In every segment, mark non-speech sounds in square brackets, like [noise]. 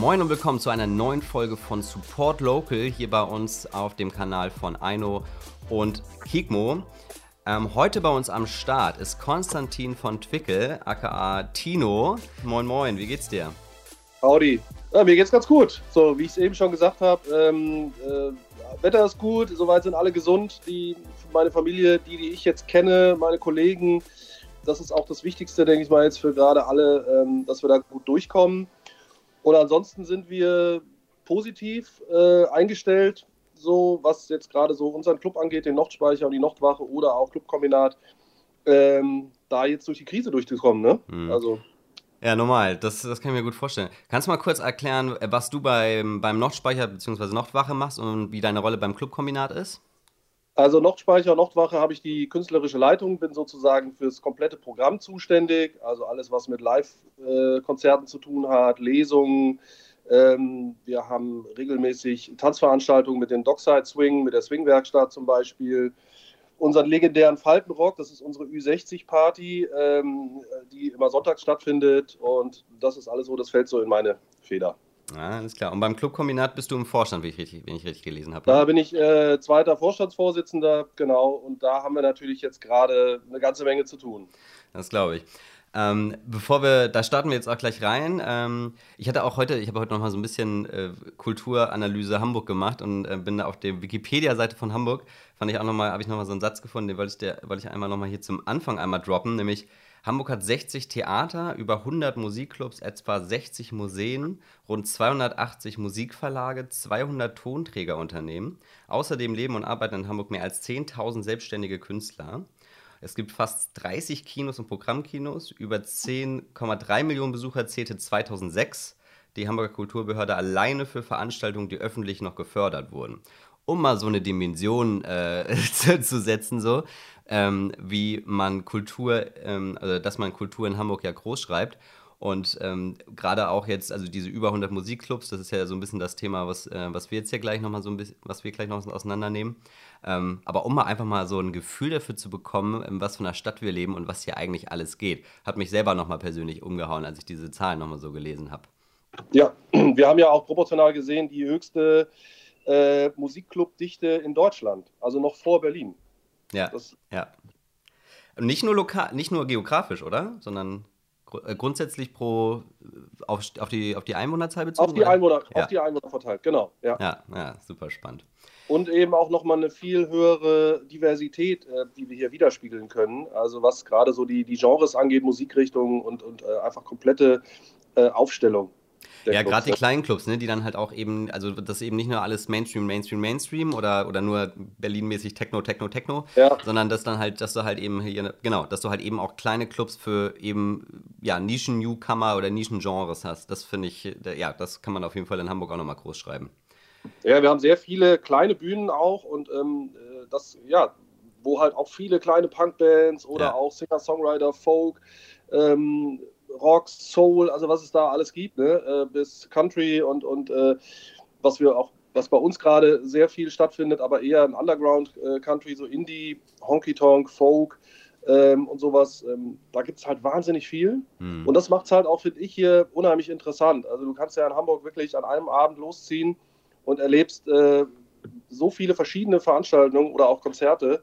Moin und willkommen zu einer neuen Folge von Support Local hier bei uns auf dem Kanal von Aino und Kikmo. Ähm, heute bei uns am Start ist Konstantin von Twickel, aka Tino. Moin Moin, wie geht's dir? Howdy. Ja, mir geht's ganz gut. So, wie ich es eben schon gesagt habe, ähm, äh, Wetter ist gut, soweit sind alle gesund. Die, meine Familie, die, die ich jetzt kenne, meine Kollegen, das ist auch das Wichtigste, denke ich mal, jetzt für gerade alle, ähm, dass wir da gut durchkommen. Und ansonsten sind wir positiv äh, eingestellt, so was jetzt gerade so unseren Club angeht, den Nordspeicher und die Nordwache oder auch Clubkombinat, ähm, da jetzt durch die Krise durchzukommen. Ne? Mhm. Also. Ja, normal. Das, das kann ich mir gut vorstellen. Kannst du mal kurz erklären, was du beim, beim Nordspeicher bzw. Nordwache machst und wie deine Rolle beim Clubkombinat ist? Also Nordspeicher, Nordwache habe ich die künstlerische Leitung, bin sozusagen fürs komplette Programm zuständig, also alles, was mit Live-Konzerten zu tun hat, Lesungen. Ähm, wir haben regelmäßig Tanzveranstaltungen mit dem Dockside Swing, mit der Swing-Werkstatt zum Beispiel. Unseren legendären Faltenrock, das ist unsere Ü60-Party, ähm, die immer sonntags stattfindet. Und das ist alles so, das fällt so in meine Feder. Ah, alles klar. Und beim Clubkombinat bist du im Vorstand, wie ich richtig, wenn ich richtig gelesen habe. Ne? Da bin ich äh, zweiter Vorstandsvorsitzender, genau. Und da haben wir natürlich jetzt gerade eine ganze Menge zu tun. Das glaube ich. Ähm, bevor wir, da starten wir jetzt auch gleich rein. Ähm, ich hatte auch heute, ich habe heute noch mal so ein bisschen äh, Kulturanalyse Hamburg gemacht und äh, bin da auf der Wikipedia-Seite von Hamburg, fand ich auch noch mal, habe ich noch mal so einen Satz gefunden, den wollte ich, der, wollte ich einmal noch mal hier zum Anfang einmal droppen, nämlich Hamburg hat 60 Theater, über 100 Musikclubs, etwa 60 Museen, rund 280 Musikverlage, 200 Tonträgerunternehmen. Außerdem leben und arbeiten in Hamburg mehr als 10.000 selbstständige Künstler. Es gibt fast 30 Kinos und Programmkinos. Über 10,3 Millionen Besucher zählte 2006 die Hamburger Kulturbehörde alleine für Veranstaltungen, die öffentlich noch gefördert wurden. Um mal so eine Dimension äh, zu, [laughs] zu, setzen, so ähm, wie man Kultur, ähm, also dass man Kultur in Hamburg ja groß schreibt. Und ähm, gerade auch jetzt, also diese über 100 Musikclubs, das ist ja so ein bisschen das Thema, was, äh, was wir jetzt hier gleich nochmal so ein bisschen, was wir gleich noch auseinandernehmen. Ähm, aber um mal einfach mal so ein Gefühl dafür zu bekommen, in was für einer Stadt wir leben und was hier eigentlich alles geht, hat mich selber nochmal persönlich umgehauen, als ich diese Zahlen nochmal so gelesen habe. Ja, [clears throat] wir haben ja auch proportional gesehen die höchste äh, Musikclubdichte in Deutschland, also noch vor Berlin. Ja, das, ja. Und nicht nur lokal, nicht nur geografisch, oder? Sondern äh, grundsätzlich pro auf, auf, die, auf die Einwohnerzahl bezogen? Auf die Einwohner, ja. auf die Einwohner verteilt, genau. Ja, ja, ja super spannend. Und eben auch nochmal eine viel höhere Diversität, äh, die wir hier widerspiegeln können. Also was gerade so die, die Genres angeht, Musikrichtungen und, und äh, einfach komplette äh, Aufstellung ja, gerade die kleinen Clubs, ne, die dann halt auch eben, also das eben nicht nur alles Mainstream, Mainstream, Mainstream oder, oder nur Berlin-mäßig Techno, Techno, Techno, ja. sondern dass dann halt, dass du halt eben hier, genau, dass du halt eben auch kleine Clubs für eben, ja, Nischen-Newcomer oder Nischen-Genres hast. Das finde ich, ja, das kann man auf jeden Fall in Hamburg auch nochmal groß schreiben. Ja, wir haben sehr viele kleine Bühnen auch und ähm, äh, das, ja, wo halt auch viele kleine Punkbands oder ja. auch Singer-Songwriter, Folk, ähm, Rock, Soul, also was es da alles gibt, ne? Äh, bis Country und, und äh, was wir auch, was bei uns gerade sehr viel stattfindet, aber eher ein Underground äh, Country, so Indie, Honky Tonk, Folk ähm, und sowas. Ähm, da gibt es halt wahnsinnig viel. Mhm. Und das macht es halt auch, finde ich, hier unheimlich interessant. Also du kannst ja in Hamburg wirklich an einem Abend losziehen und erlebst äh, so viele verschiedene Veranstaltungen oder auch Konzerte.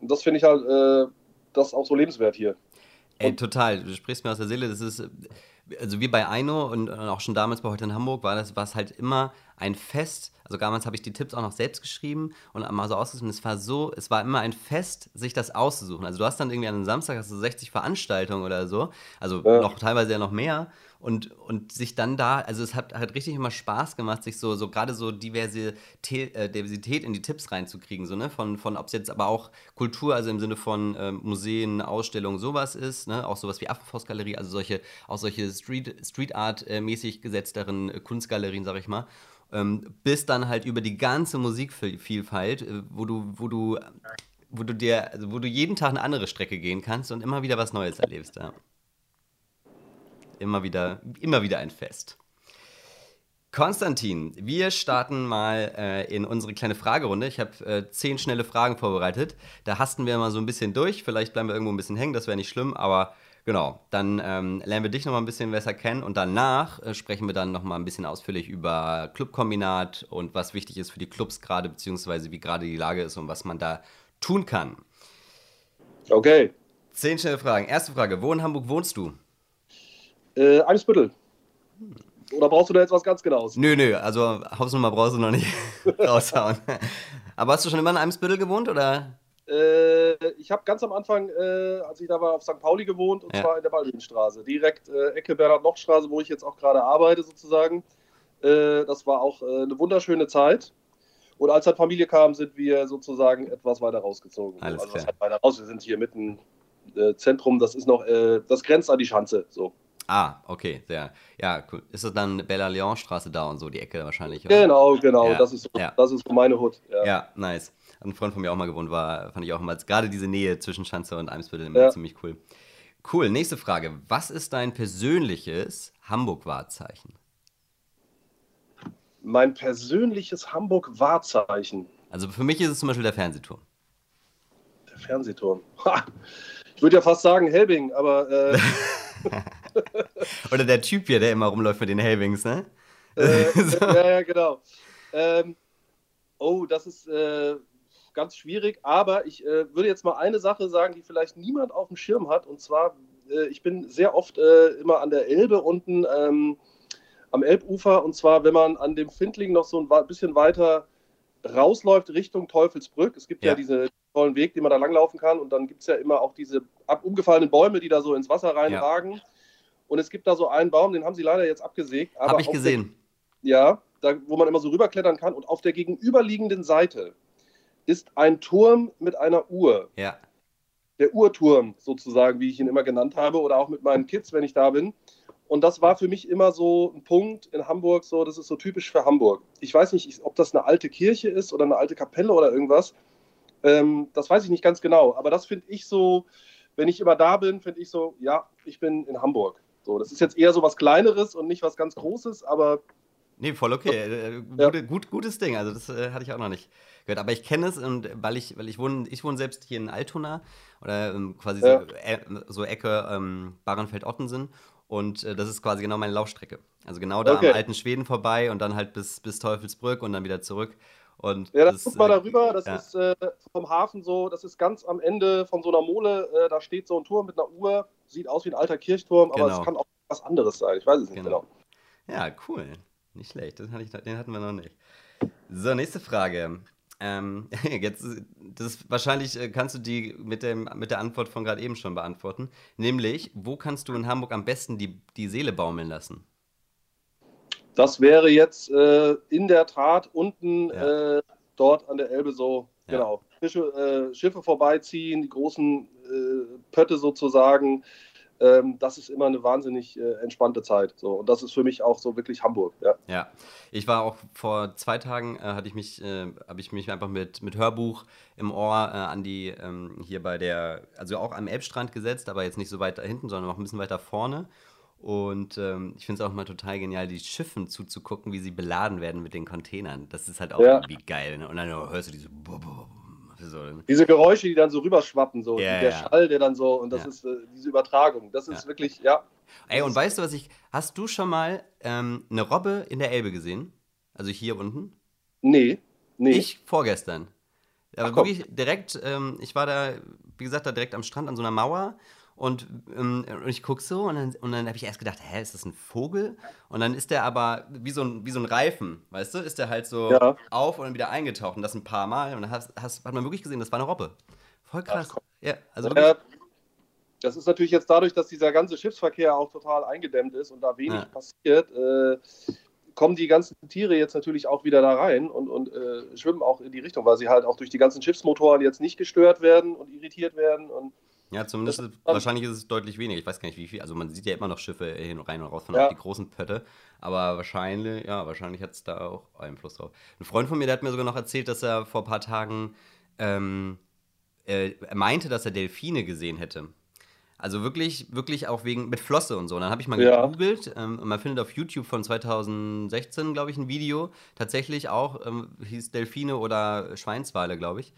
Und das finde ich halt äh, das auch so lebenswert hier. Ey, total. Du sprichst mir aus der Seele. Das ist, also wie bei Eino und auch schon damals bei heute in Hamburg war das, war es halt immer ein Fest. Also damals habe ich die Tipps auch noch selbst geschrieben und mal so ausgesucht. Es war so, es war immer ein Fest, sich das auszusuchen. Also du hast dann irgendwie an einem Samstag hast du 60 Veranstaltungen oder so. Also ja. noch teilweise ja noch mehr und, und sich dann da, also es hat, hat richtig immer Spaß gemacht, sich so, so gerade so Diversität, äh, Diversität in die Tipps reinzukriegen, so, ne? Von, von ob es jetzt aber auch Kultur, also im Sinne von äh, Museen, Ausstellungen, sowas ist, ne? Auch sowas wie Affenforstgalerie, also solche, auch solche Street, Street Art-mäßig gesetzteren äh, Kunstgalerien, sag ich mal. Ähm, bis dann halt über die ganze Musikvielfalt, äh, wo du, wo du, wo du dir, also wo du jeden Tag eine andere Strecke gehen kannst und immer wieder was Neues erlebst, ja immer wieder, immer wieder ein Fest. Konstantin, wir starten mal äh, in unsere kleine Fragerunde. Ich habe äh, zehn schnelle Fragen vorbereitet. Da hasten wir mal so ein bisschen durch. Vielleicht bleiben wir irgendwo ein bisschen hängen, das wäre nicht schlimm, aber Genau, dann ähm, lernen wir dich noch mal ein bisschen besser kennen und danach äh, sprechen wir dann noch mal ein bisschen ausführlich über Clubkombinat und was wichtig ist für die Clubs gerade, beziehungsweise wie gerade die Lage ist und was man da tun kann. Okay. Zehn schnelle Fragen. Erste Frage, wo in Hamburg wohnst du? Äh, Eimsbüttel. Oder brauchst du da jetzt was ganz genaues? Nö, nö, also Hausnummer brauchst du noch nicht [laughs] raushauen. Aber hast du schon immer in Eimsbüttel gewohnt, oder? Äh, ich habe ganz am Anfang, äh, als ich da war, auf St. Pauli gewohnt und Ja. zwar in der Baldwinstraße. Direkt äh, Ecke Bernhard-Nocht-Straße, wo ich jetzt auch gerade arbeite, sozusagen. Äh, das war auch äh, eine wunderschöne Zeit. Und als dann Familie kam, sind wir sozusagen etwas weiter rausgezogen. Alles also, klar. heißt weiter raus? Wir sind hier mitten äh, Zentrum, das ist noch, äh, das grenzt an die Schanze. So. Ah, okay, sehr. Ja, cool. Ist das dann Bella Leon Straße da und so, die Ecke wahrscheinlich? Oder? Genau, genau. Ja, Das, ist so, ja. das ist so meine Hut. Ja. Ja, nice. Ein Freund von mir auch mal gewohnt, war, fand ich auch immer, gerade diese Nähe zwischen Schanze und Eimsbüttel immer ziemlich cool. Cool, nächste Frage. Was ist dein persönliches Hamburg-Wahrzeichen? Mein persönliches Hamburg-Wahrzeichen. Also für mich ist es zum Beispiel der Fernsehturm. Der Fernsehturm. Ha! Ich würde ja fast sagen Helbing, aber äh, [laughs] [laughs] Oder der Typ hier, der immer rumläuft mit den Helvings, ne? äh, [laughs] [laughs] So. ja, ja, genau. Ähm, oh, das ist äh, ganz schwierig, aber ich äh, würde jetzt mal eine Sache sagen, die vielleicht niemand auf dem Schirm hat. Und zwar, äh, ich bin sehr oft äh, immer an der Elbe unten ähm, am Elbufer. Und zwar, wenn man an dem Findling noch so ein bisschen weiter rausläuft Richtung Teufelsbrück. Es gibt ja, Ja. diesen tollen Weg, den man da langlaufen kann. Und dann gibt es ja immer auch diese umgefallenen Bäume, die da so ins Wasser reinragen. Und es gibt da so einen Baum, den haben sie leider jetzt abgesägt. Habe ich auf der- gesehen. ja, da, wo man immer so rüberklettern kann. Und auf der gegenüberliegenden Seite ist ein Turm mit einer Uhr. Ja. Der Uhrturm sozusagen, wie ich ihn immer genannt habe, oder auch mit meinen Kids, wenn ich da bin. Und das war für mich immer so ein Punkt in Hamburg, so, das ist so typisch für Hamburg. Ich weiß nicht, ob das eine alte Kirche ist oder eine alte Kapelle oder irgendwas. Ähm, das weiß ich nicht ganz genau. Aber das finde ich so, wenn ich immer da bin, finde ich so, ja, ich bin in Hamburg. So, das ist jetzt eher so was Kleineres und nicht was ganz Großes, aber Nee, voll okay. Äh, Ja. Gute, gut, gutes Ding. Also das äh, hatte ich auch noch nicht gehört. Aber ich kenne es und weil ich, weil ich wohne, ich wohne selbst hier in Altona oder ähm, quasi Ja. so, äh, so Ecke ähm, Bahrenfeld-Ottensen. Und äh, das ist quasi genau meine Laufstrecke. Also genau da Okay. am alten Schweden vorbei und dann halt bis, bis Teufelsbrück und dann wieder zurück. Und Ja, das guck mal darüber, das ja. ist äh, vom Hafen so, das ist ganz am Ende von so einer Mole, äh, da steht so ein Turm mit einer Uhr, sieht aus wie ein alter Kirchturm, aber Genau. es kann auch was anderes sein, ich weiß es nicht Genau. genau. Ja, cool. Nicht schlecht. Das hatte ich, den hatten wir noch nicht. So, nächste Frage. Ähm, [laughs] jetzt, das wahrscheinlich äh, kannst du die mit, dem, mit der Antwort von gerade eben schon beantworten. Nämlich, wo kannst du in Hamburg am besten die, die Seele baumeln lassen? Das wäre jetzt äh, in der Tat unten Ja. äh, dort an der Elbe so, Ja. genau. Fische, äh, Schiffe vorbeiziehen, die großen äh, Pötte sozusagen. Ähm, das ist immer eine wahnsinnig äh, entspannte Zeit. So. Und das ist für mich auch so wirklich Hamburg. Ja. Ja, ich war auch vor zwei Tagen, äh, hatte ich mich, habe ich mich einfach mit, mit Hörbuch im Ohr an die, ähm, hier bei der, also auch am Elbstrand gesetzt, aber jetzt nicht so weit da hinten, sondern noch ein bisschen weiter vorne. Und ähm, ich finde es auch mal total genial, die Schiffen zuzugucken, wie sie beladen werden mit den Containern. Das ist halt auch Ja. irgendwie geil. Ne? Und dann hörst du diese so, ne? Diese Geräusche, die dann so rüberschwappen, so Ja, der ja. Schall, der dann so, und das ist äh, diese Übertragung. Das ist wirklich, ja. Ey, und weißt du, was ich. Hast du schon mal ähm, eine Robbe in der Elbe gesehen? Also hier unten? Nee, nee. Ich vorgestern. Aber Ach, wirklich direkt, ähm, ich war da, wie gesagt, da direkt am Strand an so einer Mauer und, ähm, und ich gucke so und dann, und dann habe ich erst gedacht, hä, ist das ein Vogel? Und dann ist der aber wie so ein, wie so ein Reifen, weißt du? Ist der halt so Ja. auf und dann wieder eingetaucht und das ein paar Mal und dann hast, hast, hat man wirklich gesehen, das war eine Robbe. Voll krass. komm. ja, also Äh, das ist natürlich jetzt dadurch, dass dieser ganze Schiffsverkehr auch total eingedämmt ist und da wenig Ja. passiert, äh, kommen die ganzen Tiere jetzt natürlich auch wieder da rein und, und äh, schwimmen auch in die Richtung, weil sie halt auch durch die ganzen Schiffsmotoren jetzt nicht gestört werden und irritiert werden. Und ja, zumindest, das- wahrscheinlich ist es deutlich weniger. Ich weiß gar nicht, wie viel. Also man sieht ja immer noch Schiffe hin und rein und raus von Ja. auch die großen Pötte. Aber wahrscheinlich, ja, wahrscheinlich hat es da auch Einfluss drauf. Ein Freund von mir, der hat mir sogar noch erzählt, dass er vor ein paar Tagen ähm, äh, meinte, dass er Delfine gesehen hätte. Also wirklich, wirklich auch wegen mit Flosse und so. Und dann habe ich mal Ja. gegoogelt ähm, und man findet auf YouTube von 2016, glaube ich, ein Video. Tatsächlich auch, ähm, hieß Delfine oder Schweinswale, glaube ich.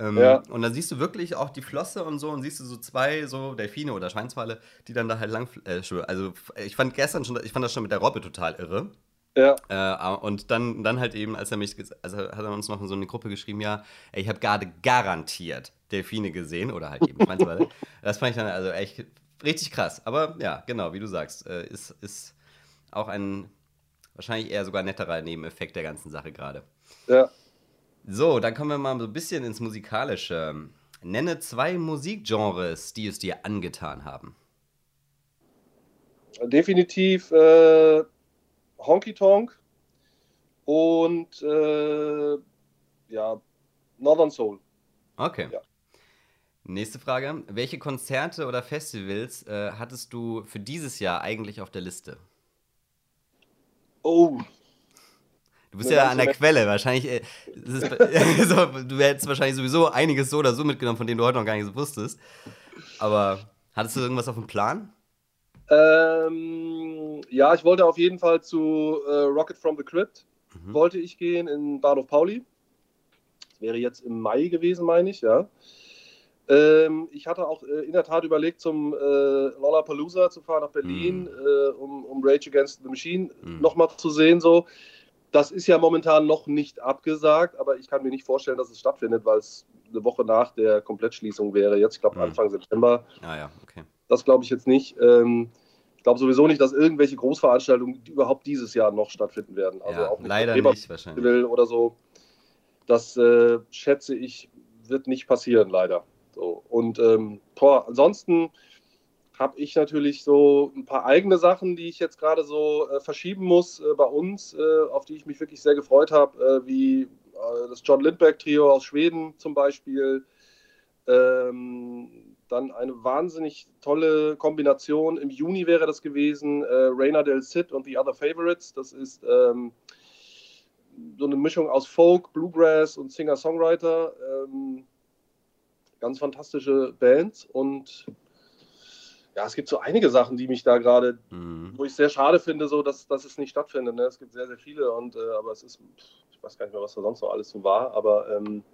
Ähm, ja. Und dann siehst du wirklich auch die Flosse und so und siehst du so zwei so Delfine oder Schweinswale, die dann da halt lang. Äh, also ich fand gestern schon, ich fand das schon mit der Robbe total irre. Ja. Äh, und dann, dann halt eben, als er mich, also hat er uns noch in so eine Gruppe geschrieben, ja, ey, ich habe gerade garantiert Delfine gesehen oder halt eben Schweinswale. [laughs] das fand ich dann also echt richtig krass. Aber ja, genau, wie du sagst, äh, ist, ist auch ein wahrscheinlich eher sogar netterer Nebeneffekt der ganzen Sache gerade. Ja. So, dann kommen wir mal so ein bisschen ins Musikalische. Nenne zwei Musikgenres, die es dir angetan haben. Definitiv äh, Honky Tonk und äh, ja, Northern Soul. Okay. Ja. Nächste Frage. Welche Konzerte oder Festivals äh, hattest du für dieses Jahr eigentlich auf der Liste? Oh. Du bist ja an der Quelle. Wahrscheinlich, äh, ist, [laughs] so, du hättest wahrscheinlich sowieso einiges so oder so mitgenommen, von dem du heute noch gar nicht so wusstest. Aber hattest du irgendwas auf dem Plan? Ähm, ja, ich wollte auf jeden Fall zu äh, Rocket from the Crypt. Mhm. Wollte ich gehen in Bahnhof Pauli. Das wäre jetzt im Mai gewesen, meine ich, ja. Ähm, ich hatte auch äh, in der Tat überlegt, zum äh, Lollapalooza zu fahren nach Berlin, mhm. äh, um, um, Rage Against the Machine mhm. nochmal zu sehen. So. Das ist ja momentan noch nicht abgesagt, aber ich kann mir nicht vorstellen, dass es stattfindet, weil es eine Woche nach der Komplettschließung wäre. Jetzt, ich glaube, mhm. Anfang September. Ah ja, okay. Das glaube ich jetzt nicht. Ähm, ich glaube sowieso nicht, dass irgendwelche Großveranstaltungen die überhaupt dieses Jahr noch stattfinden werden. Also ja, auch nicht leider nicht wahrscheinlich. Oder so. Das äh, schätze ich, wird nicht passieren, leider. So. Und ähm, boah, ansonsten habe ich natürlich so ein paar eigene Sachen, die ich jetzt gerade so äh, verschieben muss äh, bei uns, äh, auf die ich mich wirklich sehr gefreut habe, äh, wie äh, das John Lindbergh Trio aus Schweden zum Beispiel. Ähm, dann eine wahnsinnig tolle Kombination. Im Juni wäre das gewesen, äh, Rainer del Cid und The Other Favorites. Das ist ähm, so eine Mischung aus Folk, Bluegrass und Singer-Songwriter. Ähm, ganz fantastische Bands und ja, es gibt so einige Sachen, die mich da gerade, mhm. wo ich sehr schade finde, so dass, dass es nicht stattfindet. Ne? Es gibt sehr, sehr viele und äh, aber es ist, ich weiß gar nicht mehr, was da sonst noch alles so war, aber ähm,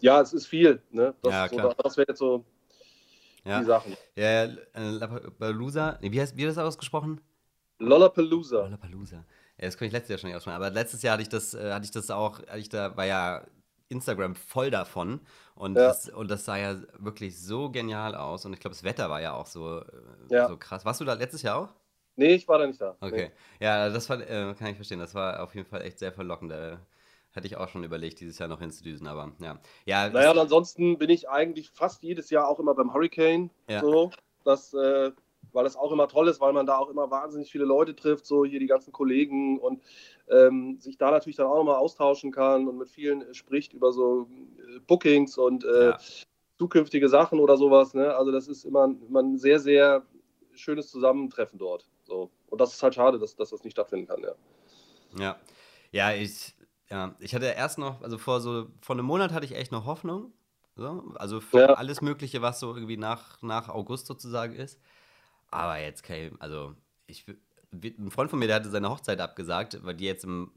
ja, es ist viel. Ne? Das, ja, so, das wäre jetzt so ja. die Sachen. Ja, ja Lollapalooza, nee, wie heißt wie das ausgesprochen? Lollapalooza. Lollapalooza. Ja, das konnte ich letztes Jahr schon nicht aussprechen, aber letztes Jahr hatte ich das, äh, hatte ich das auch, hatte ich da, war ja Instagram voll davon. Und, ja. das, und das sah ja wirklich so genial aus. Und ich glaube, das Wetter war ja auch so, äh, ja. so krass. Warst du da letztes Jahr auch? Nee, ich war da nicht da. Okay. Nee. Ja, das war, äh, kann ich verstehen. Das war auf jeden Fall echt sehr verlockend. Da hätte ich auch schon überlegt, dieses Jahr noch hinzudüsen, aber ja. ja naja, und ansonsten bin ich eigentlich fast jedes Jahr auch immer beim Hurricane. Ja. So. Das äh, weil das auch immer toll ist, weil man da auch immer wahnsinnig viele Leute trifft, so hier die ganzen Kollegen und ähm, sich da natürlich dann auch nochmal austauschen kann und mit vielen spricht über so äh, Bookings und äh, ja. zukünftige Sachen oder sowas. Ne? Also das ist immer, immer ein sehr, sehr schönes Zusammentreffen dort. So. Und das ist halt schade, dass, dass das nicht stattfinden kann, ja. Ja, ja ich, ja, ich hatte erst noch, also vor so, vor einem Monat hatte ich echt noch Hoffnung. So, also für ja. alles Mögliche, was so irgendwie nach, nach August sozusagen ist. Aber jetzt, okay, also ich, ein Freund von mir, der hatte seine Hochzeit abgesagt, weil die jetzt im,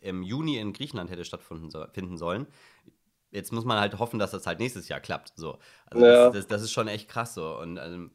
im Juni in Griechenland hätte stattfinden sollen. Jetzt muss man halt hoffen, dass das halt nächstes Jahr klappt. So. Also ja. das, das, das, ist schon echt krass so. Und ähm,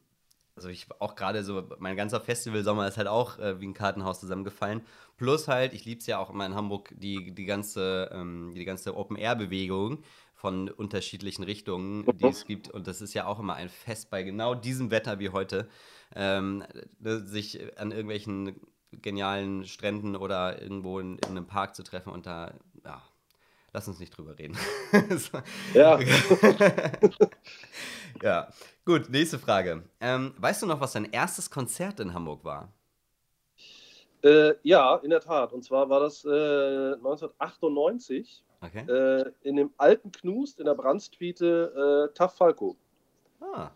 also ich auch gerade so, mein ganzer Festivalsommer ist halt auch äh, wie ein Kartenhaus zusammengefallen. Plus halt, ich liebe es ja auch immer in Hamburg, die, die ganze, ähm, die ganze Open-Air-Bewegung von unterschiedlichen Richtungen, die es gibt. Und das ist ja auch immer ein Fest bei genau diesem Wetter wie heute ähm, ne, sich an irgendwelchen genialen Stränden oder irgendwo in, in, einem Park zu treffen und da, ja, lass uns nicht drüber reden. [laughs] ja. [laughs] ja. Gut, nächste Frage. Ähm, weißt du noch, was dein erstes Konzert in Hamburg war? Äh, ja, in der Tat. Und zwar war das äh, 1998 okay. äh, in dem alten Knust in der Brandstwiete äh, Taff Falco. Ah.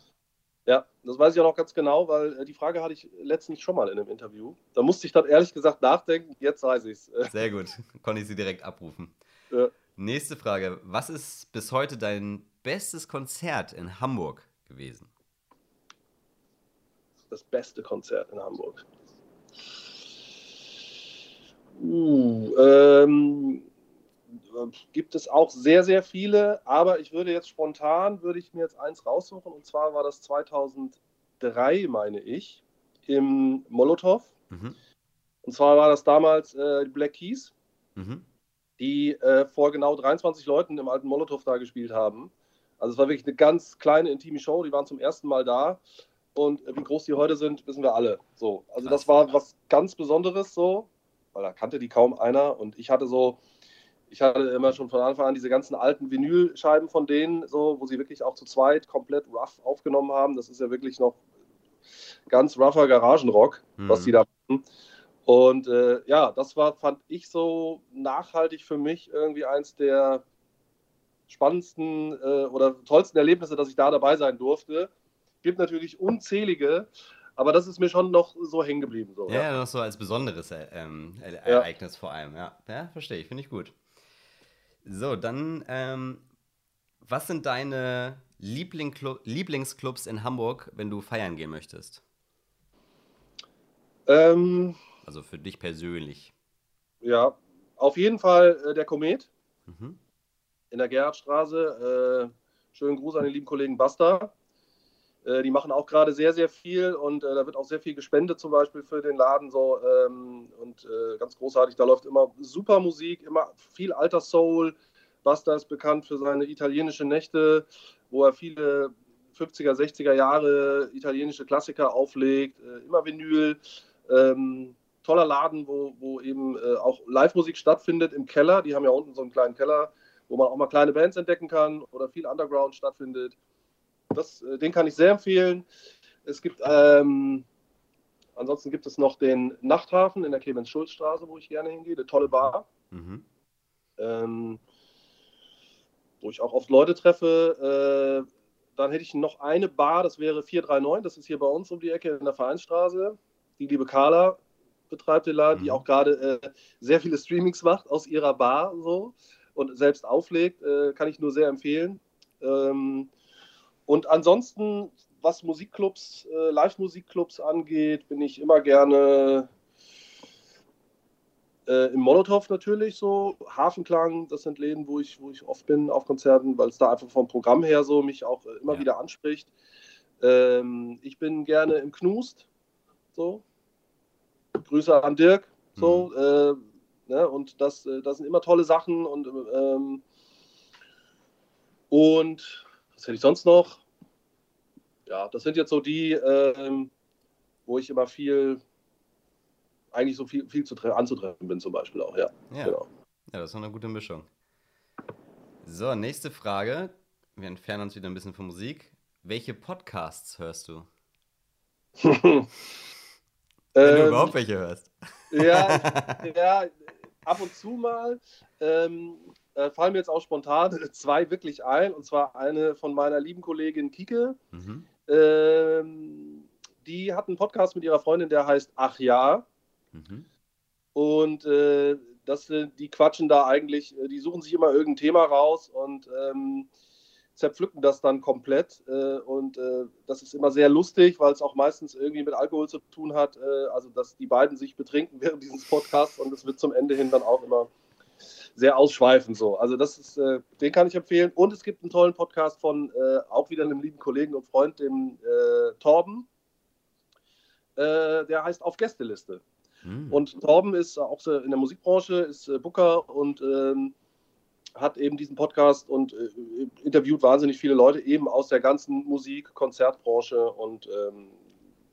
Ja, das weiß ich auch noch ganz genau, weil äh, die Frage hatte ich letztens schon mal in einem Interview. Da musste ich dann ehrlich gesagt nachdenken, jetzt weiß ich es. [laughs] Sehr gut, konnte ich sie direkt abrufen. Ja. Nächste Frage. Was ist bis heute dein bestes Konzert in Hamburg gewesen? Das beste Konzert in Hamburg. Uh, ähm, gibt es auch sehr, sehr viele, aber ich würde jetzt spontan, würde ich mir jetzt eins raussuchen und zwar war das 2003, meine ich, im Molotow. Mhm. Und zwar war das damals äh, Black Keys, mhm. die äh, vor genau 23 Leuten im alten Molotow da gespielt haben. Also es war wirklich eine ganz kleine, intime Show, die waren zum ersten Mal da. Und äh, wie groß die heute sind, wissen wir alle. So, also das war was ganz Besonderes so, weil da kannte die kaum einer. Und ich hatte so, ich hatte immer schon von Anfang an diese ganzen alten Vinylscheiben von denen, so, wo sie wirklich auch zu zweit komplett rough aufgenommen haben. Das ist ja wirklich noch ganz rougher Garagenrock, mhm. was die da machen. Und äh, ja, das war, fand ich so nachhaltig für mich irgendwie eins der spannendsten äh, oder tollsten Erlebnisse, dass ich da dabei sein durfte. Gibt natürlich unzählige, aber das ist mir schon noch so hängen geblieben. So, ja, ja, noch so als besonderes äh, ähm, Ereignis ja. vor allem. Ja, ja verstehe ich, finde ich gut. So, dann, ähm, was sind deine Lieblingclub Lieblingsclubs in Hamburg, wenn du feiern gehen möchtest? Ähm, also für dich persönlich. Ja, auf jeden Fall äh, der Komet mhm. in der Gerhardstraße. Äh, schönen Gruß an den lieben Kollegen Basta. Äh, die machen auch gerade sehr, sehr viel und äh, da wird auch sehr viel gespendet, zum Beispiel für den Laden. So, ähm, und äh, ganz großartig, da läuft immer super Musik, immer viel alter Soul. Basta ist bekannt für seine italienische Nächte, wo er viele 50er, 60er Jahre italienische Klassiker auflegt, äh, immer Vinyl. Ähm, toller Laden, wo, wo eben äh, auch Live-Musik stattfindet im Keller. Die haben ja unten so einen kleinen Keller, wo man auch mal kleine Bands entdecken kann oder viel Underground stattfindet. Das, äh, den kann ich sehr empfehlen. Es gibt, ähm, ansonsten gibt es noch den Nachthafen in der Clemens-Schulz-Straße, wo ich gerne hingehe, eine tolle Bar. Mhm. Ähm, wo ich auch oft Leute treffe. Äh, dann hätte ich noch eine Bar, das wäre 439, das ist hier bei uns um die Ecke in der Vereinsstraße. Die liebe Carla betreibt den Laden, mhm. die auch gerade äh, sehr viele Streamings macht aus ihrer Bar so und selbst auflegt, äh, kann ich nur sehr empfehlen. Ähm, und ansonsten, was Musikclubs, äh, Live-Musikclubs angeht, bin ich immer gerne äh, im Molotow natürlich so, Hafenklang, das sind Läden, wo ich, wo ich oft bin auf Konzerten, weil es da einfach vom Programm her so mich auch äh, immer ja. wieder anspricht. Ähm, ich bin gerne im Knust, so. Grüße an Dirk, so. Mhm. Äh, ne, und das, äh, das sind immer tolle Sachen und ähm, und was hätte ich sonst noch? Ja, das sind jetzt so die, ähm, wo ich immer viel eigentlich so viel, viel zu anzutreffen bin, zum Beispiel auch, ja. Ja, genau. ja das ist eine gute Mischung. So, nächste Frage. Wir entfernen uns wieder ein bisschen von Musik. Welche Podcasts hörst du? [laughs] Wenn ähm, du überhaupt welche hörst. Ja, [laughs] ja ab und zu mal. Ähm, äh, fallen mir jetzt auch spontan [laughs] zwei wirklich ein. Und zwar eine von meiner lieben Kollegin Kike. Mhm. Ähm, die hat einen Podcast mit ihrer Freundin, der heißt Ach ja. Mhm. Und äh, das, die quatschen da eigentlich, äh, die suchen sich immer irgendein Thema raus und ähm, zerpflücken das dann komplett. Äh, und äh, das ist immer sehr lustig, weil es auch meistens irgendwie mit Alkohol zu tun hat. Äh, also, dass die beiden sich betrinken [laughs] während dieses Podcasts und es wird zum Ende hin dann auch immer sehr ausschweifend so. Also, das ist, äh, den kann ich empfehlen. Und es gibt einen tollen Podcast von auch wieder einem lieben Kollegen und Freund, dem Torben. der heißt Auf Gästeliste. Mhm. Und Torben ist auch in der Musikbranche, ist äh, Booker und ähm, hat eben diesen Podcast und äh, interviewt wahnsinnig viele Leute eben aus der ganzen Musik-, Konzertbranche und ähm,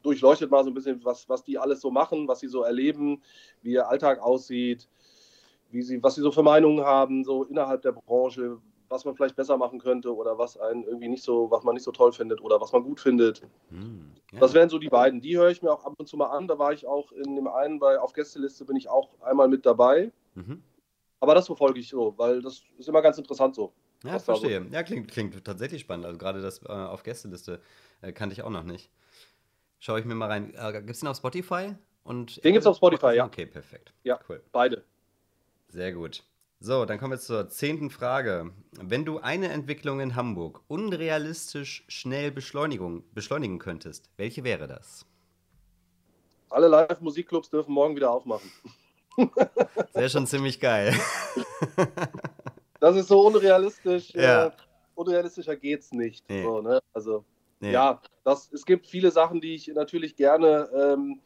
durchleuchtet mal so ein bisschen, was, was die alles so machen, was sie so erleben, wie ihr Alltag aussieht, wie sie, was sie so für Meinungen haben, so innerhalb der Branche, was man vielleicht besser machen könnte oder was einen irgendwie nicht so, was man nicht so toll findet oder was man gut findet. Hm, ja. Das wären so die beiden. Die höre ich mir auch ab und zu mal an. Da war ich auch in dem einen bei auf Gästeliste bin ich auch einmal mit dabei. Mhm. Aber das verfolge ich so, weil das ist immer ganz interessant so. Ja, verstehe. So. Ja, klingt, klingt tatsächlich spannend. Also gerade das äh, auf Gästeliste äh, kannte ich auch noch nicht. Schaue ich mir mal rein. Äh, gibt es den auf Spotify? Und den gibt es auf Spotify, ja. Okay, perfekt. Ja, cool. Beide. Sehr gut. So, dann kommen wir zur zehnten Frage. Wenn du eine Entwicklung in Hamburg unrealistisch schnell beschleunigen könntest, welche wäre das? Alle Live-Musikclubs dürfen morgen wieder aufmachen. [laughs] Sehr schon ziemlich geil. [laughs] das ist so unrealistisch. Ja. Äh, unrealistischer geht's nicht. Nee. So, ne? Also nee. ja, das, es gibt viele Sachen, die ich natürlich gerne ähm,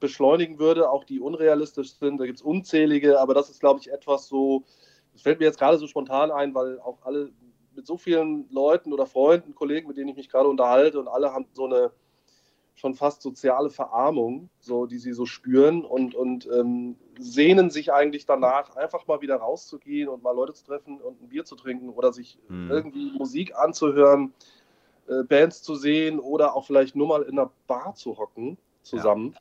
beschleunigen würde, auch die unrealistisch sind. Da gibt es unzählige, aber das ist, glaube ich, etwas so, das fällt mir jetzt gerade so spontan ein, weil auch alle mit so vielen Leuten oder Freunden, Kollegen, mit denen ich mich gerade unterhalte und alle haben so eine schon fast soziale Verarmung, so, die sie so spüren und, und ähm, sehnen sich eigentlich danach, einfach mal wieder rauszugehen und mal Leute zu treffen und ein Bier zu trinken oder sich mhm. irgendwie Musik anzuhören, äh, Bands zu sehen oder auch vielleicht nur mal in einer Bar zu hocken zusammen. Ja.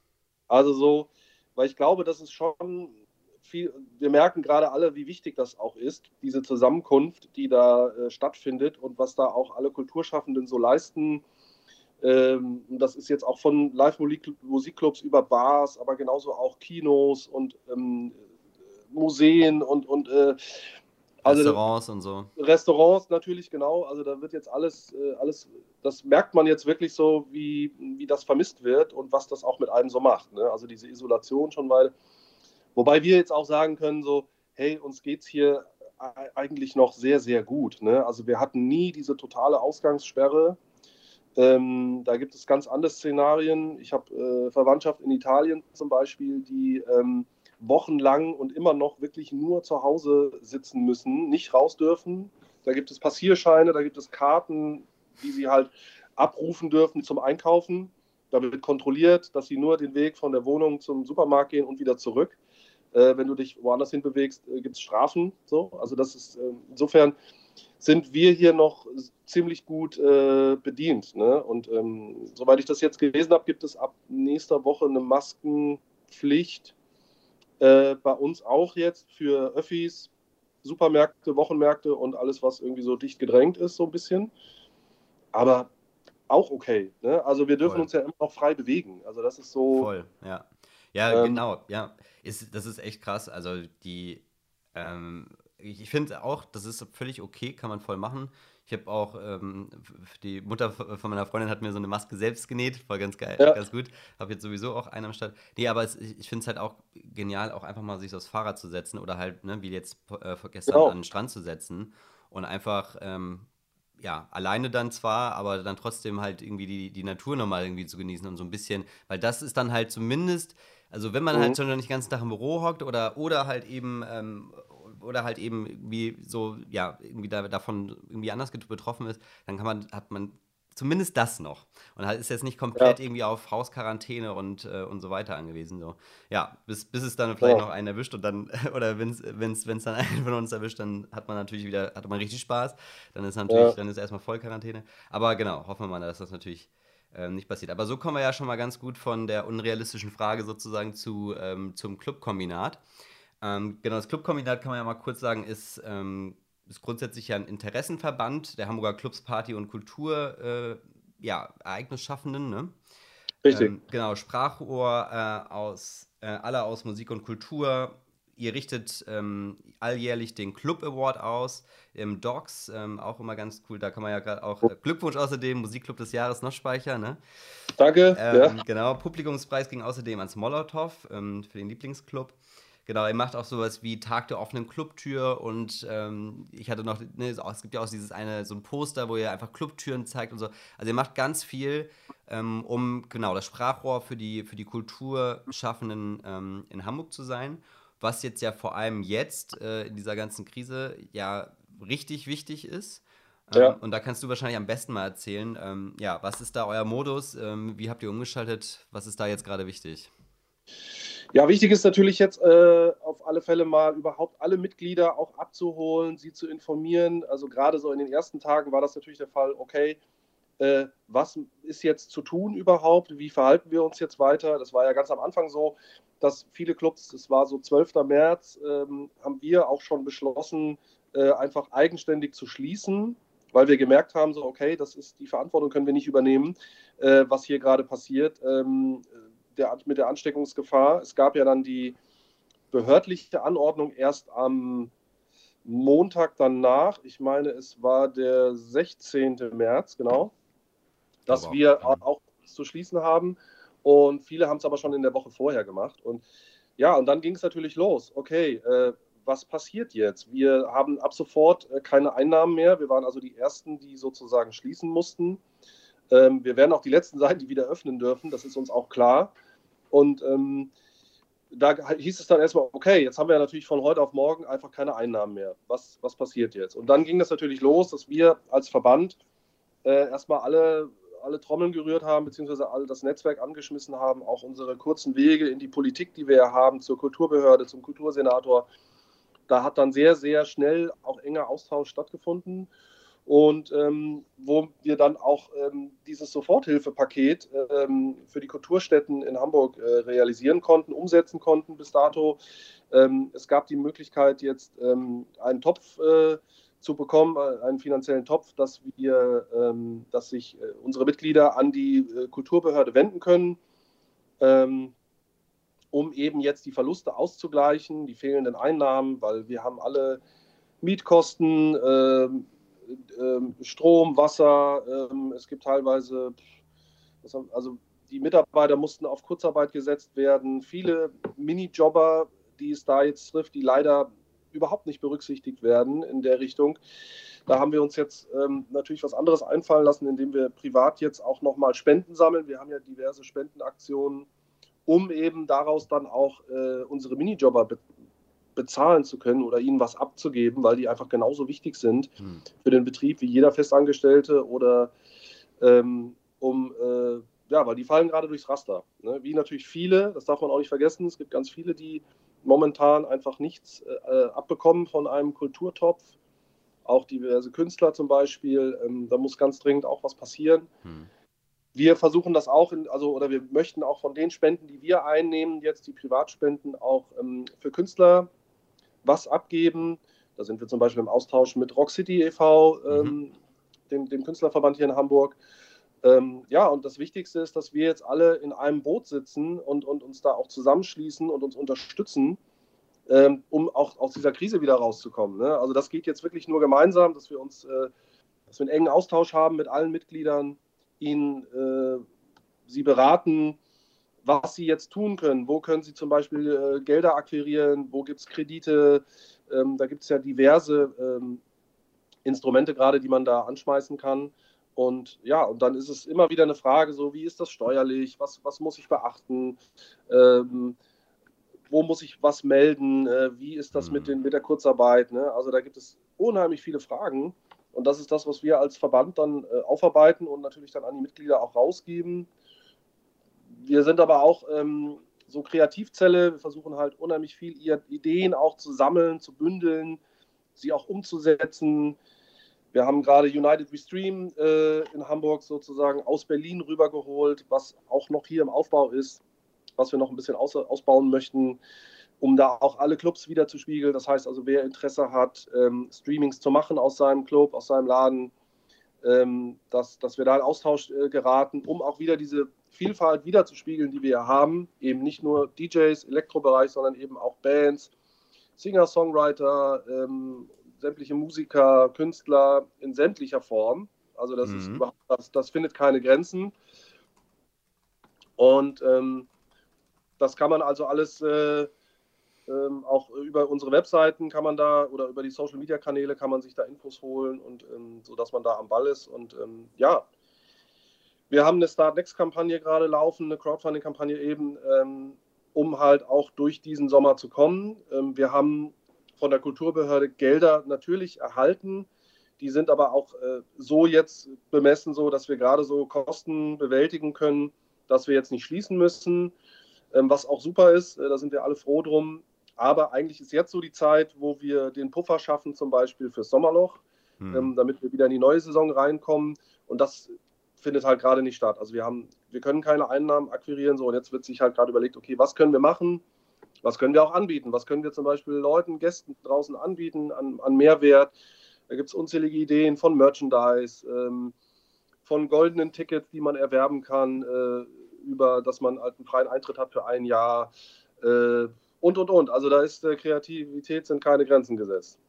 Also so, weil ich glaube, das ist schon viel, wir merken gerade alle, wie wichtig das auch ist, diese Zusammenkunft, die da äh, stattfindet und was da auch alle Kulturschaffenden so leisten. Ähm, das ist jetzt auch von Live-Musikclubs über Bars, aber genauso auch Kinos und ähm, Museen und, und äh, also Restaurants und so. Restaurants natürlich, genau. Also da wird jetzt alles, äh, alles, das merkt man jetzt wirklich so, wie, wie das vermisst wird und was das auch mit einem so macht. Ne? Also diese Isolation schon, weil, wobei wir jetzt auch sagen können, so, hey, uns geht es hier eigentlich noch sehr, sehr gut. Ne? Also wir hatten nie diese totale Ausgangssperre. Ähm, da gibt es ganz andere Szenarien. Ich habe äh, Verwandtschaft in Italien zum Beispiel, die ähm, wochenlang und immer noch wirklich nur zu Hause sitzen müssen, nicht raus dürfen. Da gibt es Passierscheine, da gibt es Karten, die sie halt abrufen dürfen zum Einkaufen. Da wird kontrolliert, dass sie nur den Weg von der Wohnung zum Supermarkt gehen und wieder zurück. Äh, wenn du dich woanders hin bewegst, äh, gibt es Strafen. So. Also das ist äh, insofern sind wir hier noch ziemlich gut äh, bedient. Ne? Und ähm, soweit ich das jetzt gelesen habe, gibt es ab nächster Woche eine Maskenpflicht äh, bei uns auch jetzt für Öffis, Supermärkte, Wochenmärkte und alles, was irgendwie so dicht gedrängt ist, so ein bisschen. Aber auch okay. Ne? Also wir dürfen Voll. uns ja immer noch frei bewegen. Also das ist so. Voll, ja. Ja, ähm, genau, ja. Ist, das ist echt krass. Also die ähm, ich finde auch, das ist völlig okay, kann man voll machen. Ich habe auch, ähm, die Mutter von meiner Freundin hat mir so eine Maske selbst genäht, voll ganz geil, ja. ganz gut. Habe jetzt sowieso auch eine am Start. Nee, aber es, ich finde es halt auch genial, auch einfach mal sich aufs Fahrrad zu setzen oder halt, ne, wie jetzt äh, gestern genau. an den Strand zu setzen und einfach, ähm, ja, alleine dann zwar, aber dann trotzdem halt irgendwie die, die Natur nochmal irgendwie zu genießen und so ein bisschen, weil das ist dann halt zumindest, also wenn man halt mhm. halt schon nicht den ganzen Tag im Büro hockt oder, oder halt eben ähm, oder halt eben irgendwie so, ja, irgendwie da, davon irgendwie anders betroffen ist, dann kann man, hat man zumindest das noch. Und halt ist jetzt nicht komplett ja. irgendwie auf Hausquarantäne und, äh, und so weiter angewiesen. So. Ja, bis, bis es dann vielleicht ja. noch einen erwischt und dann, [laughs] oder wenn es dann [laughs] einen von uns erwischt, dann hat man natürlich wieder, hat man richtig Spaß. Dann ist natürlich, ja. dann ist erstmal Vollquarantäne. Aber genau, hoffen wir mal, dass das natürlich ähm, nicht passiert. Aber so kommen wir ja schon mal ganz gut von der unrealistischen Frage sozusagen zu, ähm, zum Clubkombinat. Ähm, genau, das Clubkombinat kann man ja mal kurz sagen, ist, ähm, ist grundsätzlich ja ein Interessenverband der Hamburger Clubs, Party und Kultur, äh, ja, Ereignisschaffenden, ne? Richtig. Ähm, genau, Sprachrohr äh, aus, äh, aller aus Musik und Kultur. Ihr richtet ähm, alljährlich den Club Award aus im Docs, ähm, auch immer ganz cool. Da kann man ja gerade auch äh, Glückwunsch außerdem, Musikclub des Jahres noch speichern. Ne? Danke. Ähm, ja. Genau, Publikumspreis ging außerdem ans Molotow ähm, für den Lieblingsclub. Genau, er macht auch sowas wie Tag der offenen Clubtür und ähm, ich hatte noch, ne, es gibt ja auch dieses eine, so ein Poster, wo er einfach Clubtüren zeigt und so. Also er macht ganz viel, ähm, um genau das Sprachrohr für die, für die Kulturschaffenden ähm, in Hamburg zu sein. Was jetzt ja vor allem jetzt äh, in dieser ganzen Krise ja richtig wichtig ist. Ähm, ja. Und da kannst du wahrscheinlich am besten mal erzählen, ähm, ja, was ist da euer Modus? Ähm, wie habt ihr umgeschaltet? Was ist da jetzt gerade wichtig? Ja, wichtig ist natürlich jetzt äh, auf alle Fälle mal überhaupt alle Mitglieder auch abzuholen, sie zu informieren. Also gerade so in den ersten Tagen war das natürlich der Fall, okay, äh, was ist jetzt zu tun überhaupt? Wie verhalten wir uns jetzt weiter? Das war ja ganz am Anfang so, dass viele Clubs, es war so 12. März, ähm, haben wir auch schon beschlossen, äh, einfach eigenständig zu schließen, weil wir gemerkt haben, so okay, das ist die Verantwortung können wir nicht übernehmen, äh, was hier gerade passiert. Ähm, der, mit der Ansteckungsgefahr. Es gab ja dann die behördliche Anordnung erst am Montag danach, ich meine, es war der 16. März, genau, dass aber, wir ja. auch zu schließen haben. Und viele haben es aber schon in der Woche vorher gemacht. Und ja, und dann ging es natürlich los. Okay, äh, was passiert jetzt? Wir haben ab sofort äh, keine Einnahmen mehr. Wir waren also die Ersten, die sozusagen schließen mussten. Ähm, wir werden auch die Letzten [laughs] sein, die wieder öffnen dürfen. Das ist uns auch klar. Und ähm, da hieß es dann erstmal, okay, jetzt haben wir natürlich von heute auf morgen einfach keine Einnahmen mehr. Was, was passiert jetzt? Und dann ging das natürlich los, dass wir als Verband äh, erstmal alle, alle Trommeln gerührt haben, beziehungsweise all das Netzwerk angeschmissen haben, auch unsere kurzen Wege in die Politik, die wir ja haben, zur Kulturbehörde, zum Kultursenator. Da hat dann sehr, sehr schnell auch enger Austausch stattgefunden und ähm, wo wir dann auch ähm, dieses Soforthilfepaket ähm, für die Kulturstätten in Hamburg äh, realisieren konnten, umsetzen konnten bis dato. Ähm, es gab die Möglichkeit, jetzt ähm, einen Topf äh, zu bekommen, äh, einen finanziellen Topf, dass wir, ähm, dass sich äh, unsere Mitglieder an die äh, Kulturbehörde wenden können, um eben jetzt die Verluste auszugleichen, die fehlenden Einnahmen, weil wir haben alle Mietkosten, Strom, Wasser, ähm, es gibt teilweise, also die Mitarbeiter mussten auf Kurzarbeit gesetzt werden. Viele Minijobber, die es da jetzt trifft, die leider überhaupt nicht berücksichtigt werden in der Richtung. Da haben wir uns jetzt ähm, natürlich was anderes einfallen lassen, indem wir privat jetzt auch nochmal Spenden sammeln. Wir haben ja diverse Spendenaktionen, um eben daraus dann auch äh, unsere Minijobber bezahlen zu können oder ihnen was abzugeben, weil die einfach genauso wichtig sind hm. für den Betrieb wie jeder Festangestellte oder ähm, um, äh, ja, weil die fallen gerade durchs Raster. Ne? Wie natürlich viele, das darf man auch nicht vergessen, es gibt ganz viele, die momentan einfach nichts äh, abbekommen von einem Kulturtopf. Auch diverse Künstler zum Beispiel. Ähm, da muss ganz dringend auch was passieren. Hm. Wir versuchen das auch, in, also oder wir möchten auch von den Spenden, die wir einnehmen, jetzt die Privatspenden auch ähm, für Künstler was abgeben. Da sind wir zum Beispiel im Austausch mit Rock City e.V., ähm, mhm. dem, dem, Künstlerverband hier in Hamburg. Ähm, ja, und das Wichtigste ist, dass wir jetzt alle in einem Boot sitzen und, und uns da auch zusammenschließen und uns unterstützen, ähm, um auch aus dieser Krise wieder rauszukommen. Ne? Also das geht jetzt wirklich nur gemeinsam, dass wir uns, äh, dass wir einen engen Austausch haben mit allen Mitgliedern, ihnen äh, sie beraten, was sie jetzt tun können. Wo können sie zum Beispiel äh, Gelder akquirieren? Wo gibt es Kredite? Ähm, da gibt es ja diverse ähm, Instrumente gerade, die man da anschmeißen kann. Und ja, und dann ist es immer wieder eine Frage, so wie ist das steuerlich? Was, was muss ich beachten? Ähm, wo muss ich was melden? Äh, wie ist das mit, mhm. den, mit der Kurzarbeit? Ne? Also da gibt es unheimlich viele Fragen. Und das ist das, was wir als Verband dann äh, aufarbeiten und natürlich dann an die Mitglieder auch rausgeben wir sind aber auch ähm, so Kreativzelle. Wir versuchen halt unheimlich viel Ideen auch zu sammeln, zu bündeln, sie auch umzusetzen. Wir haben gerade United We Stream äh, in Hamburg sozusagen aus Berlin rübergeholt, was auch noch hier im Aufbau ist, was wir noch ein bisschen aus, ausbauen möchten, um da auch alle Clubs wieder zu spiegeln. Das heißt also, wer Interesse hat, ähm, Streamings zu machen aus seinem Club, aus seinem Laden, ähm, dass, dass wir da in Austausch äh, geraten, um auch wieder diese Vielfalt wiederzuspiegeln, die wir haben. Eben nicht nur DJs, Elektrobereich, sondern eben auch Bands, Singer, Songwriter, ähm, sämtliche Musiker, Künstler in sämtlicher Form. Also das mhm. ist überhaupt, das, das findet keine Grenzen. Und ähm, das kann man also alles äh, ähm, auch über unsere Webseiten kann man da oder über die Social Media Kanäle kann man sich da Infos holen und ähm, so dass man da am Ball ist. Und ähm, ja, wir haben eine Start Next Kampagne gerade laufen, eine Crowdfunding Kampagne eben, ähm, um halt auch durch diesen Sommer zu kommen. Ähm, wir haben von der Kulturbehörde Gelder natürlich erhalten. Die sind aber auch äh, so jetzt bemessen, so dass wir gerade so Kosten bewältigen können, dass wir jetzt nicht schließen müssen, ähm, was auch super ist. Äh, da sind wir alle froh drum. Aber eigentlich ist jetzt so die Zeit, wo wir den Puffer schaffen, zum Beispiel fürs Sommerloch, hm. ähm, damit wir wieder in die neue Saison reinkommen. Und das findet halt gerade nicht statt. Also wir haben, wir können keine Einnahmen akquirieren, so und jetzt wird sich halt gerade überlegt, okay, was können wir machen? Was können wir auch anbieten? Was können wir zum Beispiel Leuten, Gästen draußen anbieten an, an Mehrwert? Da gibt es unzählige Ideen von Merchandise, ähm, von goldenen Tickets, die man erwerben kann, äh, über dass man halt einen freien Eintritt hat für ein Jahr äh, und und und. Also da ist äh, Kreativität sind keine Grenzen gesetzt.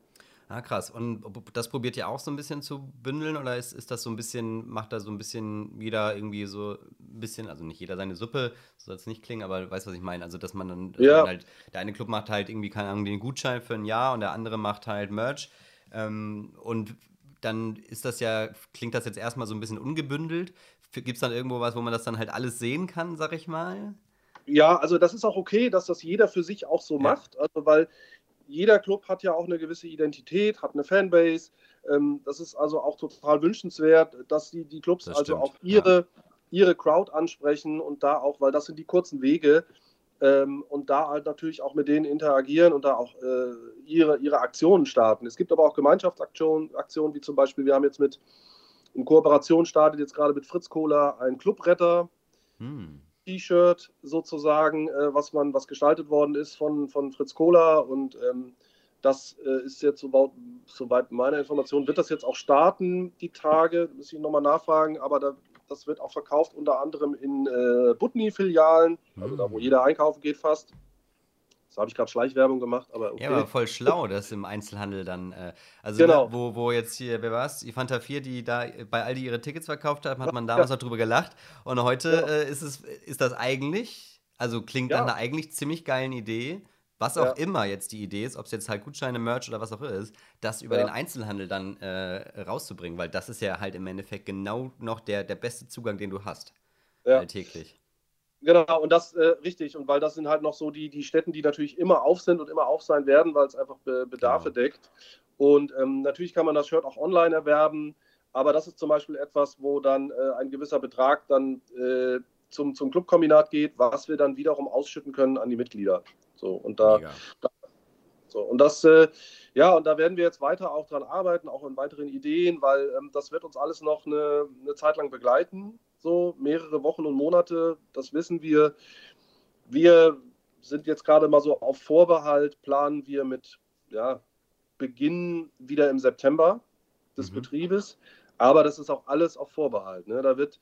Ah, krass. Und das probiert ihr auch so ein bisschen zu bündeln oder ist, ist das so ein bisschen, macht da so ein bisschen jeder irgendwie so ein bisschen, also nicht jeder seine Suppe, so soll es nicht klingen, aber weißt du, was ich meine? Also, dass man dann, Ja. man halt, der eine Club macht halt irgendwie, keine Ahnung, den Gutschein für ein Jahr und der andere macht halt Merch. Ähm, und dann ist das ja, klingt das jetzt erstmal so ein bisschen ungebündelt. Gibt es dann irgendwo was, wo man das dann halt alles sehen kann, sag ich mal? Ja, also das ist auch okay, dass das jeder für sich auch so Ja. macht. Also weil jeder Club hat ja auch eine gewisse Identität, hat eine Fanbase. Ähm, das ist also auch total wünschenswert, dass die, die Clubs Das also stimmt, auch ihre, ihre Crowd ansprechen und da auch, weil das sind die kurzen Wege ähm, und da halt natürlich auch mit denen interagieren und da auch äh, ihre, ihre Aktionen starten. Es gibt aber auch Gemeinschaftsaktionen, Aktionen, wie zum Beispiel, wir haben jetzt mit in Kooperation startet jetzt gerade mit Fritz Cola ein Clubretter. Hm. T-Shirt sozusagen, äh, was man, was gestaltet worden ist von, von Fritz Kohler. Und ähm, das äh, ist jetzt soweit, soweit meiner Information, wird das jetzt auch starten, die Tage, muss ich nochmal nachfragen, aber da, das wird auch verkauft unter anderem in äh, Butni-Filialen, also da, wo Hm. jeder einkaufen geht fast. Das habe ich gerade Schleichwerbung gemacht, aber okay. Ja, aber voll schlau, das im Einzelhandel dann. Äh, also, Genau. ne, wo, wo jetzt hier, wer war's? Die Fanta 4, die da bei Aldi ihre Tickets verkauft haben, hat man damals noch drüber gelacht. Und heute Ja. äh, ist, es, ist das eigentlich, also klingt Ja. nach einer eigentlich ziemlich geilen Idee. Was auch Ja. immer jetzt die Idee ist, ob es jetzt halt Gutscheine, Merch oder was auch ist, das über Ja. den Einzelhandel dann äh, rauszubringen, weil das ist ja halt im Endeffekt genau noch der, der beste Zugang, den du hast. Ja. Alltäglich. Genau, und das äh, richtig. Und weil das sind halt noch so die, die Städten, die natürlich immer auf sind und immer auf sein werden, weil es einfach Be Bedarfe Genau. deckt. Und ähm, natürlich kann man das Shirt auch online erwerben, aber das ist zum Beispiel etwas, wo dann äh, ein gewisser Betrag dann äh, zum, zum Clubkombinat geht, was wir dann wiederum ausschütten können an die Mitglieder. So, und da, Mega. so, und das, äh, ja, und da werden wir jetzt weiter auch dran arbeiten, auch an weiteren Ideen, weil ähm, das wird uns alles noch eine, eine Zeit lang begleiten, so mehrere Wochen und Monate, das wissen wir. Wir sind jetzt gerade mal so auf Vorbehalt, planen wir mit ja, Beginn wieder im September des Mhm. Betriebes, aber das ist auch alles auf Vorbehalt. Ne? Da wird,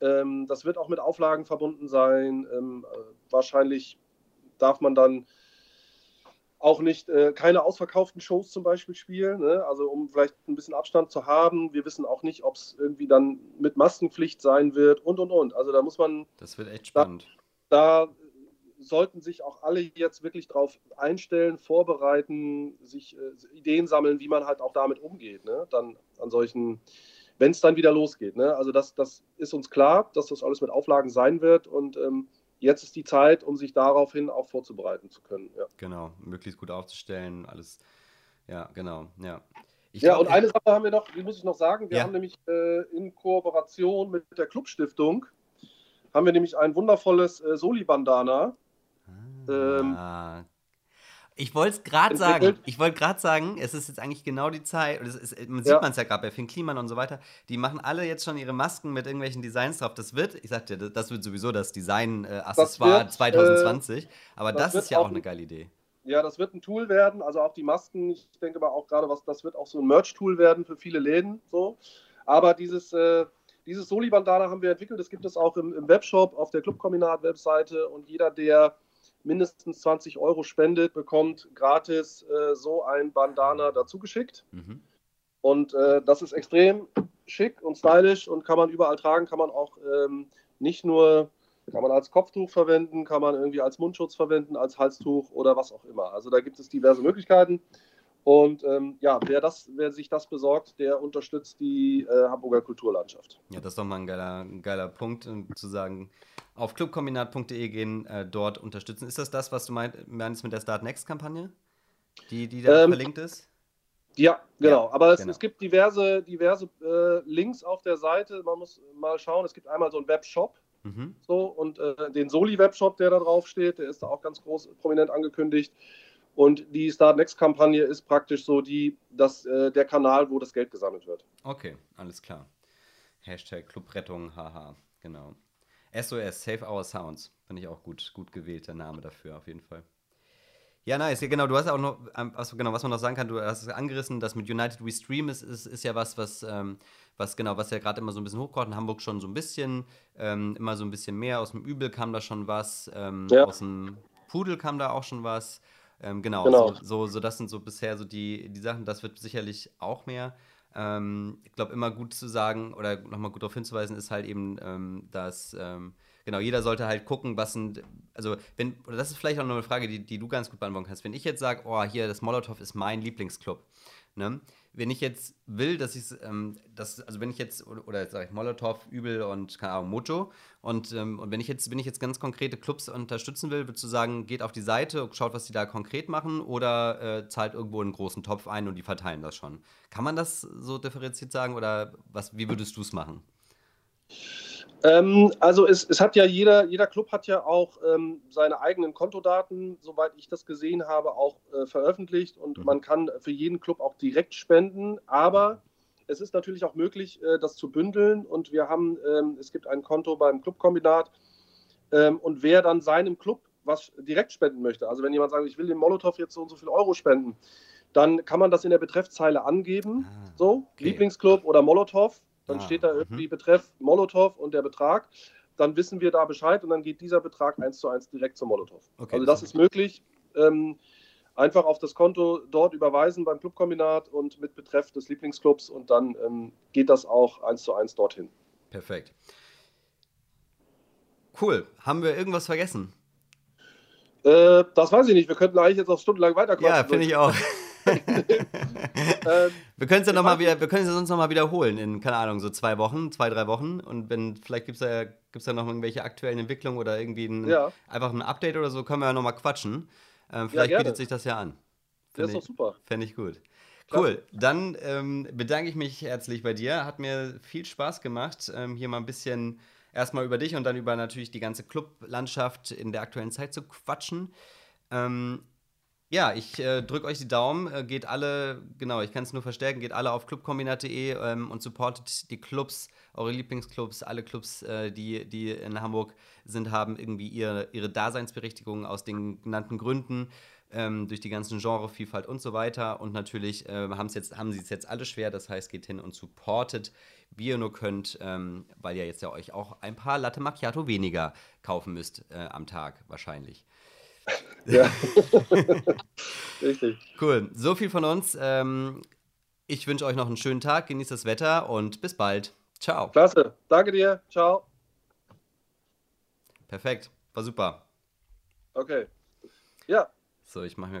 ähm, das wird auch mit Auflagen verbunden sein. Ähm, äh, wahrscheinlich darf man dann auch nicht äh, keine ausverkauften Shows zum Beispiel spielen, ne? also um vielleicht ein bisschen Abstand zu haben. Wir wissen auch nicht, ob es irgendwie dann mit Maskenpflicht sein wird und und und. Also da muss man, Das wird echt spannend. da sollten sich auch alle jetzt wirklich drauf einstellen, vorbereiten, sich äh, Ideen sammeln, wie man halt auch damit umgeht, ne? dann an solchen, wenn es dann wieder losgeht. Ne? Also das, das ist uns klar, dass das alles mit Auflagen sein wird und ähm, jetzt ist die Zeit, um sich daraufhin auch vorzubereiten zu können. Ja. Genau, möglichst gut aufzustellen, alles. Ja, genau, ja. Ich Ja, glaub, und eine Sache haben wir noch, die muss ich noch sagen. Wir Ja. haben nämlich äh, in Kooperation mit der Clubstiftung haben wir nämlich ein wundervolles äh, Soli-Bandana. ähm, Ah. Ich wollte es gerade sagen. Ich wollte gerade sagen, es ist jetzt eigentlich genau die Zeit. Und es ist, man sieht Ja. man es ja gerade bei Finn Kliman und so weiter. Die machen alle jetzt schon ihre Masken mit irgendwelchen Designs drauf. Das wird, ich sagte, das, das wird sowieso das Design-Accessoire äh, 2020. Aber das das, ist ja auch auch eine ein- geile Idee. Ja, das wird ein Tool werden, also auch die Masken. Ich denke aber auch gerade, was das wird auch so ein Merch-Tool werden für viele Läden. So. Aber dieses, äh, dieses Soli-Bandana haben wir entwickelt. Das gibt es auch im, im Webshop auf der Clubkombinat-Webseite. Und jeder, der mindestens 20 Euro spendet, bekommt gratis äh, so ein Bandana dazu geschickt. Mhm. Und äh, das ist extrem schick und stylisch und kann man überall tragen, kann man auch ähm, nicht nur, kann man als Kopftuch verwenden, kann man irgendwie als Mundschutz verwenden, als Halstuch oder was auch immer. Also da gibt es diverse Möglichkeiten. Und ähm, ja, wer, das, wer sich das besorgt, der unterstützt die äh, Hamburger Kulturlandschaft. Ja, das ist doch mal ein geiler, ein geiler Punkt, um zu sagen, auf clubkombinat.de gehen, äh, dort unterstützen. Ist das das, was du meint, meinst mit der Start Next-Kampagne? Die, die da Ähm, verlinkt ist? Ja, genau. Ja, Aber es, genau. es gibt diverse, diverse äh, Links auf der Seite. Man muss mal schauen. Es gibt einmal so einen Webshop, Mhm. So, und äh, den Soli-Webshop, der da drauf steht, der ist da auch ganz groß prominent angekündigt. Und die Start Next-Kampagne ist praktisch so die, das, äh, der Kanal, wo das Geld gesammelt wird. Okay, alles klar. Hashtag Clubrettung, haha, genau. SOS, Save Our Sounds. Finde ich auch gut, gut gewählt, der Name dafür, auf jeden Fall. Ja, nice. Ja, genau, du hast auch noch, was, genau, was man noch sagen kann, du hast es angerissen, das mit United We Stream ist, ist, ist ja was, was, ähm, was genau, was ja gerade immer so ein bisschen hochkommt. In Hamburg schon so ein bisschen, ähm, immer so ein bisschen mehr. Aus dem Übel kam da schon was, ähm, Ja. aus dem Pudel kam da auch schon was. Ähm, genau, genau. So, so, so, das sind so bisher so die, die Sachen, das wird sicherlich auch mehr. Ähm, ich glaube, immer gut zu sagen oder nochmal gut darauf hinzuweisen, ist halt eben, ähm, dass ähm, genau, jeder sollte halt gucken, was sind, also wenn, oder das ist vielleicht auch noch eine Frage, die, die du ganz gut beantworten kannst. Wenn ich jetzt sage, oh, hier, das Molotow ist mein Lieblingsclub, ne? Wenn ich jetzt will, dass ich ähm, das, also wenn ich jetzt, oder, oder sage ich Molotow, Übel und, keine Ahnung, Mojo, und, ähm, und wenn ich jetzt, wenn ich jetzt ganz konkrete Clubs unterstützen will, würdest du sagen, geht auf die Seite, schaut, was die da konkret machen, oder äh, zahlt irgendwo einen großen Topf ein und die verteilen das schon? Kann man das so differenziert sagen, oder was, wie würdest du es machen? Ähm, also es, es, hat ja jeder, jeder Club hat ja auch ähm, seine eigenen Kontodaten, soweit ich das gesehen habe, auch äh, veröffentlicht. Und mhm. man kann für jeden Club auch direkt spenden, aber es ist natürlich auch möglich, äh, das zu bündeln. Und wir haben, ähm, es gibt ein Konto beim Clubkombinat ähm, und wer dann seinem Club was direkt spenden möchte, also wenn jemand sagt, ich will dem Molotow jetzt so und so viel Euro spenden, dann kann man das in der Betreffzeile angeben, ah, so, okay. Lieblingsclub oder Molotow dann ah, steht da irgendwie mhm. Betreff Molotow und der Betrag. Dann wissen wir da Bescheid und dann geht dieser Betrag eins zu eins direkt zum Molotow. Okay, also das ist möglich. Ähm, einfach auf das Konto dort überweisen beim Clubkombinat und mit Betreff des Lieblingsclubs und dann ähm, geht das auch eins zu eins dorthin. Perfekt. Cool. Haben wir irgendwas vergessen? Äh, das weiß ich nicht. Wir könnten eigentlich jetzt noch stundenlang weiterkommen. Ja, finde ich auch. [laughs] ähm, wir können es ja noch mal wieder, wir können es sonst noch mal wiederholen in, keine Ahnung, so zwei Wochen, zwei, drei Wochen. Und wenn, vielleicht gibt es da, gibt's da noch irgendwelche aktuellen Entwicklungen oder irgendwie ein, ja. einfach ein Update oder so, können wir ja noch mal quatschen. Ähm, vielleicht ja, bietet sich das ja an. Das ist doch super. Fände ich gut. Cool, dann ähm, bedanke ich mich herzlich bei dir. Hat mir viel Spaß gemacht, ähm, hier mal ein bisschen erstmal über dich und dann über natürlich die ganze Clublandschaft in der aktuellen Zeit zu quatschen. Ähm, ja, ich äh, drücke euch die Daumen. Äh, geht alle, genau, ich kann es nur verstärken, geht alle auf clubkombinat.de ähm, und supportet die Clubs, eure Lieblingsclubs. Alle Clubs, äh, die, die in Hamburg sind, haben irgendwie ihre, ihre Daseinsberechtigung aus den genannten Gründen. Ähm, durch die ganzen Genrevielfalt und so weiter. Und natürlich äh, jetzt, haben sie es jetzt alle schwer. Das heißt, geht hin und supportet, wie ihr nur könnt, ähm, weil ihr jetzt ja euch auch ein paar Latte Macchiato weniger kaufen müsst äh, am Tag wahrscheinlich. Ja. [laughs] Richtig. Cool. So viel von uns. Ähm, ich wünsche euch noch einen schönen Tag, genießt das Wetter und bis bald. Ciao. Klasse. Danke dir. Ciao. Perfekt. War super. Okay. Ja. So, ich mache mir